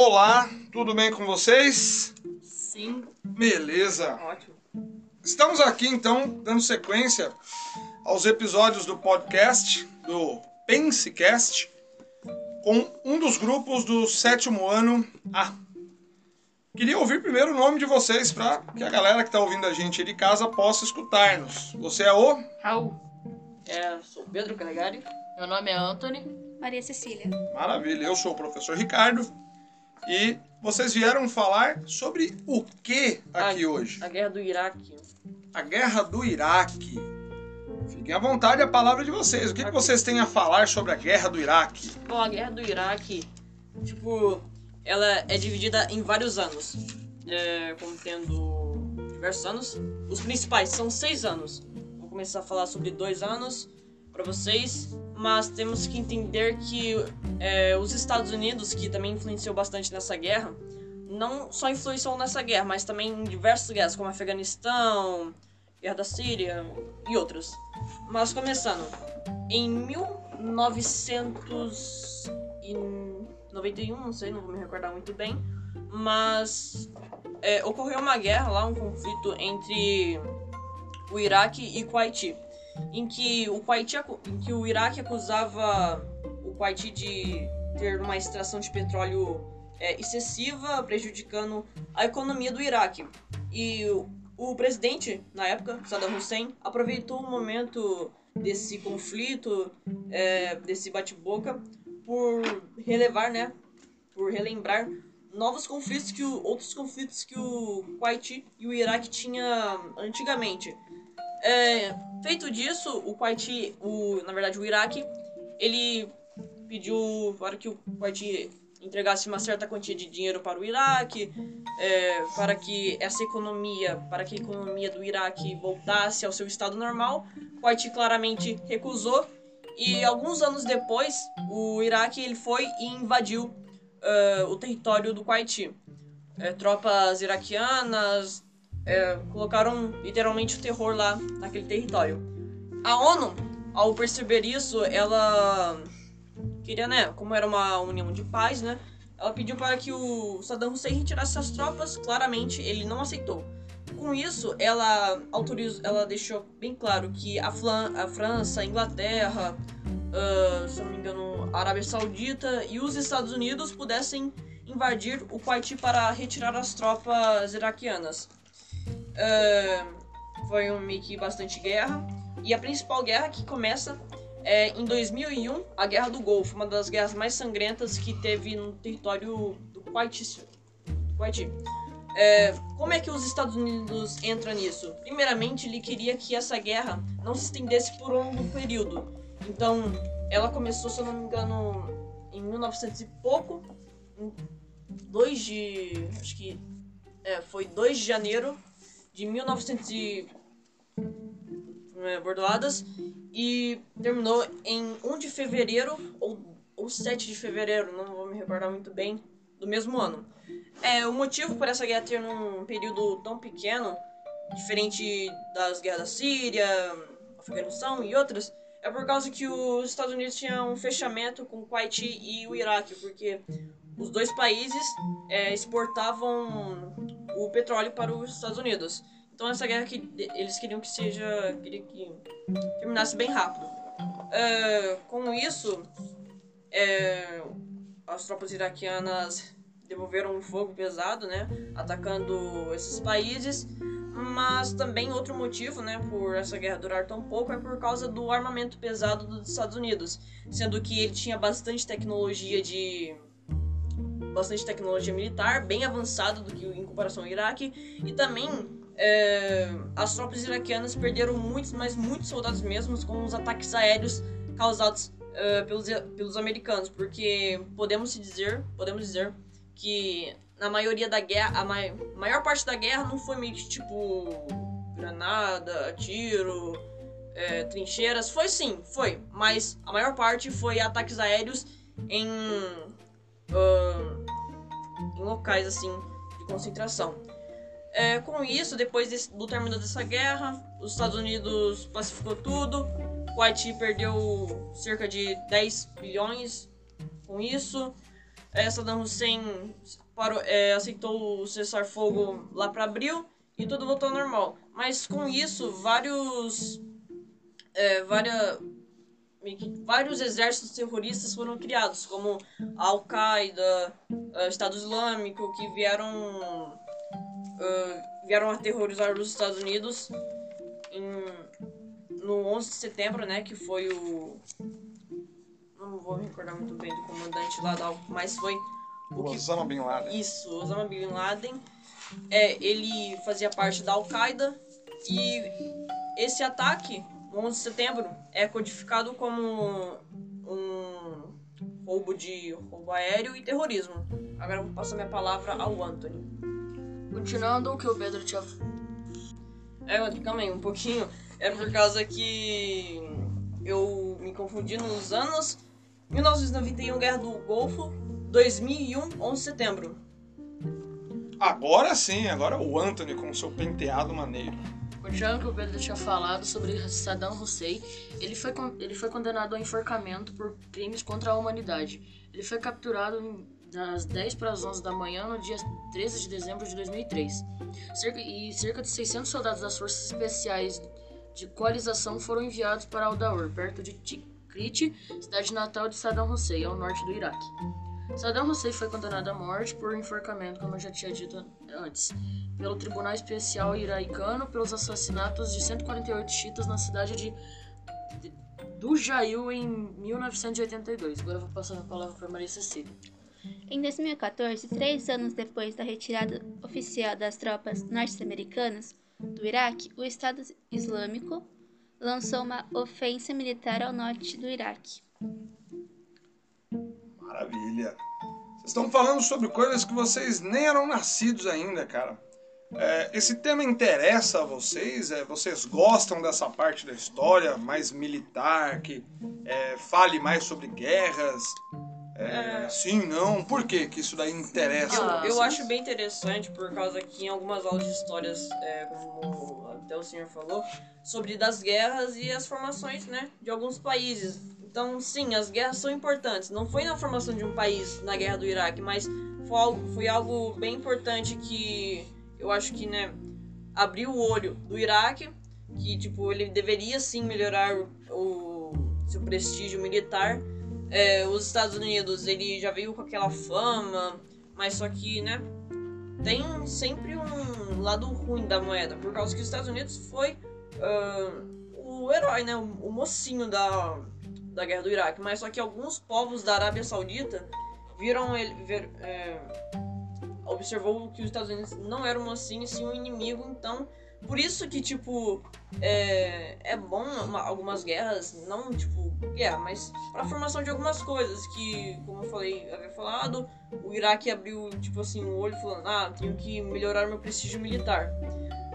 Olá, tudo bem com vocês? Sim, Beleza. ótimo. Estamos aqui então dando sequência aos episódios do podcast, do Pensecast, com um dos grupos do sétimo ano A. Queria ouvir primeiro o nome de vocês para que a galera que está ouvindo a gente aí de casa possa escutar-nos. Você é o? Raul. É, sou Pedro Calegari. Meu nome é Anthony. Maria Cecília. Maravilha, eu sou o professor Ricardo e vocês vieram falar sobre o que aqui A- hoje? A guerra do Iraque. A guerra do Iraque. Fiquem à vontade, a palavra é de vocês. O que, que vocês têm a falar sobre a guerra do Iraque? Bom, a guerra do Iraque, tipo, ela é dividida em vários anos. É, como tendo diversos anos. Os principais são seis anos. Vou começar a falar sobre dois anos para vocês. Mas temos que entender que é, os Estados Unidos, que também influenciou bastante nessa guerra, não só influenciou nessa guerra, mas também em diversas guerras, como Afeganistão, Guerra da Síria e outras. Mas começando, em 1991, não sei, não vou me recordar muito bem, mas é, ocorreu uma guerra lá, um conflito entre o Iraque e o Haiti, em que o Haiti, em que o Iraque acusava o Haiti de ter uma extração de petróleo é, excessiva, prejudicando a economia do Iraque. E o, o presidente, na época, Saddam Hussein, aproveitou o momento desse conflito, é, desse bate-boca, por relevar, né, por relembrar novos conflitos que o, outros conflitos que o Haiti e o Iraque tinha antigamente. É, feito disso, o Haiti, o, na verdade o Iraque, ele pediu para que o Haiti entregasse uma certa quantia de dinheiro para o Iraque, é, para que essa economia, para que a economia do Iraque voltasse ao seu estado normal. Haiti claramente recusou e alguns anos depois o Iraque ele foi e invadiu eh, o território do Haiti. Eh, tropas iraquianas eh, colocaram literalmente o terror lá naquele território. A ONU, ao perceber isso, ela queria, né, como era uma união de paz, né, ela pediu para que o Saddam Hussein retirasse suas tropas. Claramente, ele não aceitou. Com isso, ela autorizou, ela deixou bem claro que a, Flan- a França, a Inglaterra, ah, se não me engano, a Arábia Saudita e os Estados Unidos pudessem invadir o Haiti para retirar as tropas iraquianas. Ah, foi um meio que bastante guerra. E a principal guerra que começa é em 2001, a Guerra do Golfo, uma das guerras mais sangrentas que teve no território do do Haiti. É, como é que os Estados Unidos entram nisso? Primeiramente, ele queria que essa guerra não se estendesse por um longo período. Então, ela começou, se eu não me engano, em 1900 e pouco, em 2 de. Acho que. É, foi 2 de janeiro de 1900 e. é, Bordoadas. E terminou em 1 de fevereiro ou, ou 7 de fevereiro, não vou me recordar muito bem, do mesmo ano. É, o motivo por essa guerra ter num período tão pequeno, diferente das guerras da Síria, Afeganistão e outras, é por causa que os Estados Unidos tinham um fechamento com o Haiti e o Iraque, porque os dois países é, exportavam o petróleo para os Estados Unidos. Então essa guerra que eles queriam que seja, queria que terminasse bem rápido. É, com isso, é, as tropas iraquianas devolveram um fogo pesado, né, atacando esses países. Mas também outro motivo, né, por essa guerra durar tão pouco é por causa do armamento pesado dos Estados Unidos, sendo que ele tinha bastante tecnologia de bastante tecnologia militar, bem avançada do que em comparação ao Iraque, e também é, as tropas iraquianas perderam muitos, mas muitos soldados mesmos com os ataques aéreos causados é, pelos, pelos americanos, porque podemos dizer, podemos dizer que na maioria da guerra, a mai- maior parte da guerra não foi meio que tipo granada, tiro, é, trincheiras, foi sim, foi, mas a maior parte foi ataques aéreos em ahn, em locais assim de concentração. É, com isso, depois desse- do término dessa guerra, os Estados Unidos pacificou tudo. O Haiti perdeu cerca de 10 bilhões com isso. é, Saddam Hussein parou, é, aceitou o cessar-fogo lá para abril e tudo voltou ao normal. Mas com isso, vários. É, vários exércitos terroristas foram criados, como a Al-Qaeda, uh, Estado Islâmico, que vieram, uh, vieram aterrorizar os Estados Unidos em, no 11 de setembro, né, que foi o... Não vou me recordar muito bem do comandante lá, mas foi... O, o Osama Bin Laden. Isso, Osama Bin Laden. É, ele fazia parte da Al-Qaeda e esse ataque 11 de setembro é codificado como um roubo de roubo aéreo e terrorismo. Agora eu vou passar minha palavra ao Anthony. Continuando o que o Pedro tinha. É, também, um pouquinho. É por causa que eu me confundi nos anos 1991, Guerra do Golfo, 2001, 11 de setembro. Agora sim, agora o Anthony com seu penteado maneiro. Continuando o que o Pedro tinha falado sobre Saddam Hussein, ele foi, ele foi condenado ao enforcamento por crimes contra a humanidade. Ele foi capturado das 10 para as 11 da manhã no dia 13 de dezembro de 2003. Cerca, e cerca de 600 soldados das forças especiais de coalização foram enviados para Al-Daur, perto de Tikrit, cidade natal de Saddam Hussein, ao norte do Iraque. Saddam Hussein foi condenado à morte por enforcamento, como eu já tinha dito antes, pelo Tribunal Especial Iraicano pelos assassinatos de 148 chiitas na cidade de Dujail em 1982. Agora eu vou passar a palavra para Maria Cecília. Em 2014, três anos depois da retirada oficial das tropas norte-americanas do Iraque, o Estado Islâmico lançou uma ofensa militar ao norte do Iraque. Maravilha! Vocês estão falando sobre coisas que vocês nem eram nascidos ainda, cara. É, esse tema interessa a vocês? É, vocês gostam dessa parte da história mais militar, que é, fale mais sobre guerras? É, é. sim, não? Por que que isso daí interessa? Ah, eu acho bem interessante por causa que em algumas aulas de histórias, é, como até o senhor falou, sobre das guerras e as formações né, de alguns países. Então, sim, as guerras são importantes. Não foi na formação de um país na guerra do Iraque, mas foi algo, foi algo bem importante que eu acho que, né, abriu o olho do Iraque, que, tipo, ele deveria sim melhorar o, seu prestígio militar. É, os Estados Unidos, ele já veio com aquela fama, mas só que, né, tem sempre um lado ruim da moeda, por causa que os Estados Unidos foi uh, o herói, né, o, o mocinho da, da guerra do Iraque, mas só que alguns povos da Arábia Saudita viram ele, ver, é, observou que os Estados Unidos não eram assim, sim um inimigo, então por isso que, tipo, é, é bom uma, algumas guerras, não, tipo, guerra, mas para a formação de algumas coisas que, como eu falei, havia falado, o Iraque abriu, tipo assim, o olho falando, ah, tenho que melhorar meu prestígio militar.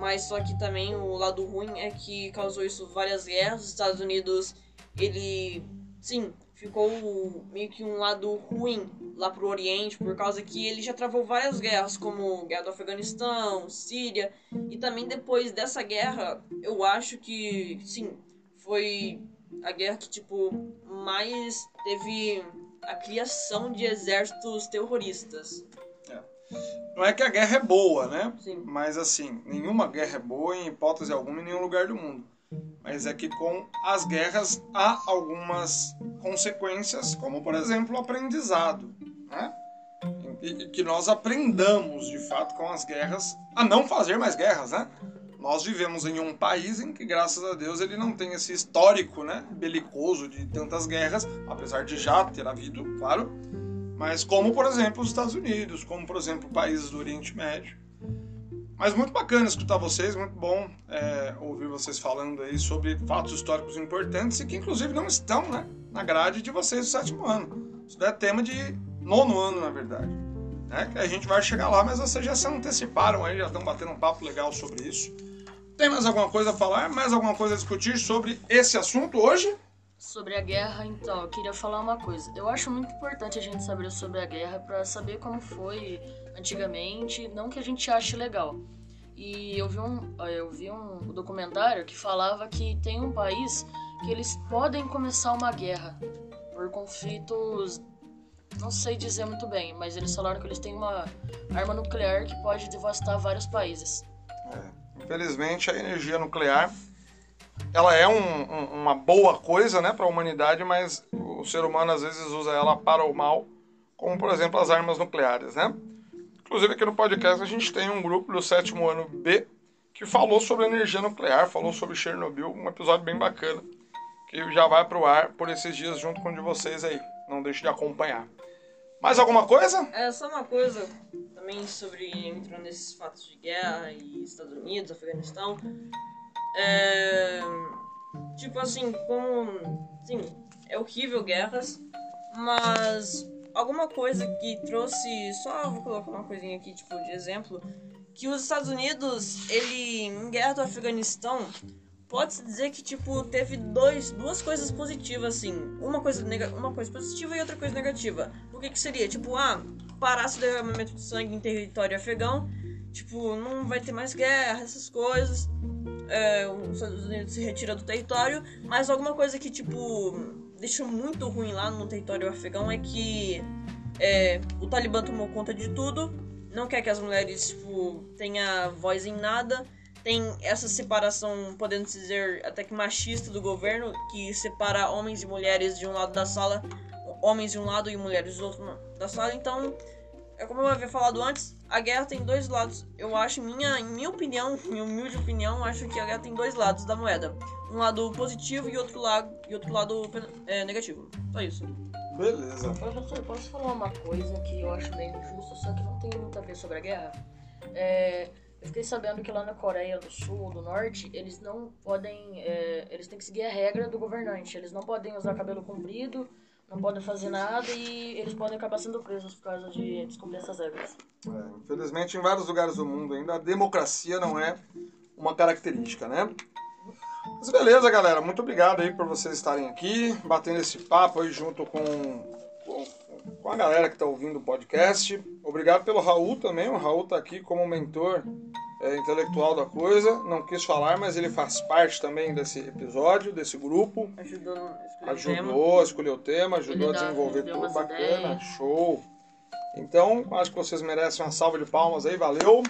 Mas só que também o lado ruim é que causou isso várias guerras, os Estados Unidos, ele, sim, ficou meio que um lado ruim lá pro Oriente, por causa que ele já travou várias guerras, como guerra do Afeganistão, Síria, e também depois dessa guerra, eu acho que, sim, foi a guerra que, tipo, mais teve a criação de exércitos terroristas. É. Não é que a guerra é boa, né? Sim. Mas, assim, nenhuma guerra é boa em hipótese alguma em nenhum lugar do mundo mas é que com as guerras há algumas consequências, como por exemplo o aprendizado, né? E que nós aprendamos de fato com as guerras a não fazer mais guerras, né? Nós vivemos em um país em que, graças a Deus, ele não tem esse histórico, né, belicoso de tantas guerras, apesar de já ter havido, claro. Mas como, por exemplo, os Estados Unidos, como, por exemplo, países do Oriente Médio. Mas muito bacana escutar vocês, muito bom é, ouvir vocês falando aí sobre fatos históricos importantes e que inclusive não estão né, na grade de vocês do sétimo ano. Isso é tema de nono ano, na verdade. Né, que a gente vai chegar lá, mas vocês já se anteciparam aí, já estão batendo um papo legal sobre isso. Tem mais alguma coisa a falar? Mais alguma coisa a discutir sobre esse assunto hoje? Sobre a guerra, então, eu queria falar uma coisa. Eu acho muito importante a gente saber sobre a guerra para saber como foi antigamente, não que a gente ache legal. E eu vi um, eu vi um documentário que falava que tem um país que eles podem começar uma guerra por conflitos Não sei dizer muito bem, mas eles falaram que eles têm uma arma nuclear que pode devastar vários países. É. Infelizmente, a energia nuclear ela é um, um, uma boa coisa né, para a humanidade, mas o ser humano às vezes usa ela para o mal, como por exemplo as armas nucleares. Né? Inclusive aqui no podcast a gente tem um grupo do sétimo ano B que falou sobre energia nuclear, falou sobre Chernobyl, um episódio bem bacana, que já vai para o ar por esses dias junto com o de vocês aí. Não deixe de acompanhar. Mais alguma coisa? É só uma coisa também sobre entrando nesses fatos de guerra e Estados Unidos, Afeganistão. É, tipo assim, como. Sim, é horrível guerras, mas alguma coisa que trouxe. Só vou colocar uma coisinha aqui, tipo, de exemplo. Que os Estados Unidos, ele, em guerra do Afeganistão, pode-se dizer que, tipo, teve dois, duas coisas positivas, assim. Uma coisa, nega, uma coisa positiva e outra coisa negativa. O que que seria? Tipo, ah, parasse o derramamento de sangue em território afegão. Tipo, não vai ter mais guerra, essas coisas é, os Estados Unidos se retira do território, mas alguma coisa que, tipo, deixa muito ruim lá no território afegão é que é, o Talibã tomou conta de tudo, não quer que as mulheres, tipo, tenham voz em nada, tem essa separação, podendo dizer, até que machista do governo, que separa homens e mulheres de um lado da sala, homens de um lado e mulheres do outro da sala, então é como eu havia falado antes, a guerra tem dois lados. Eu acho, minha, em minha opinião, minha humilde opinião, acho que a guerra tem dois lados da moeda. Um lado positivo e outro lado, e outro lado é, negativo. Só isso. Beleza. Professor, posso falar uma coisa que eu acho bem injusta, só que não tem muito a ver sobre a guerra? É, eu fiquei sabendo que lá na Coreia do Sul, do Norte, eles não podem. É, eles têm que seguir a regra do governante. Eles não podem usar cabelo comprido não podem fazer nada e eles podem acabar sendo presos por causa de descobrir essas regras. É, infelizmente, em vários lugares do mundo ainda, a democracia não é uma característica, né? Mas beleza, galera. Muito obrigado aí por vocês estarem aqui, batendo esse papo aí junto com, com, com a galera que está ouvindo o podcast. Obrigado pelo Raul também. O Raul está aqui como mentor é, intelectual da coisa, não quis falar, mas ele faz parte também desse episódio, desse grupo. Ajudou a escolher Ajudou a escolher o tema, ajudou Ele a desenvolver tudo bacana, ideias. show. Então, acho que vocês merecem uma salva de palmas aí, valeu.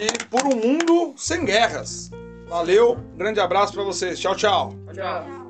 E por um mundo sem guerras. Valeu, grande abraço pra vocês. Tchau, tchau. Tchau.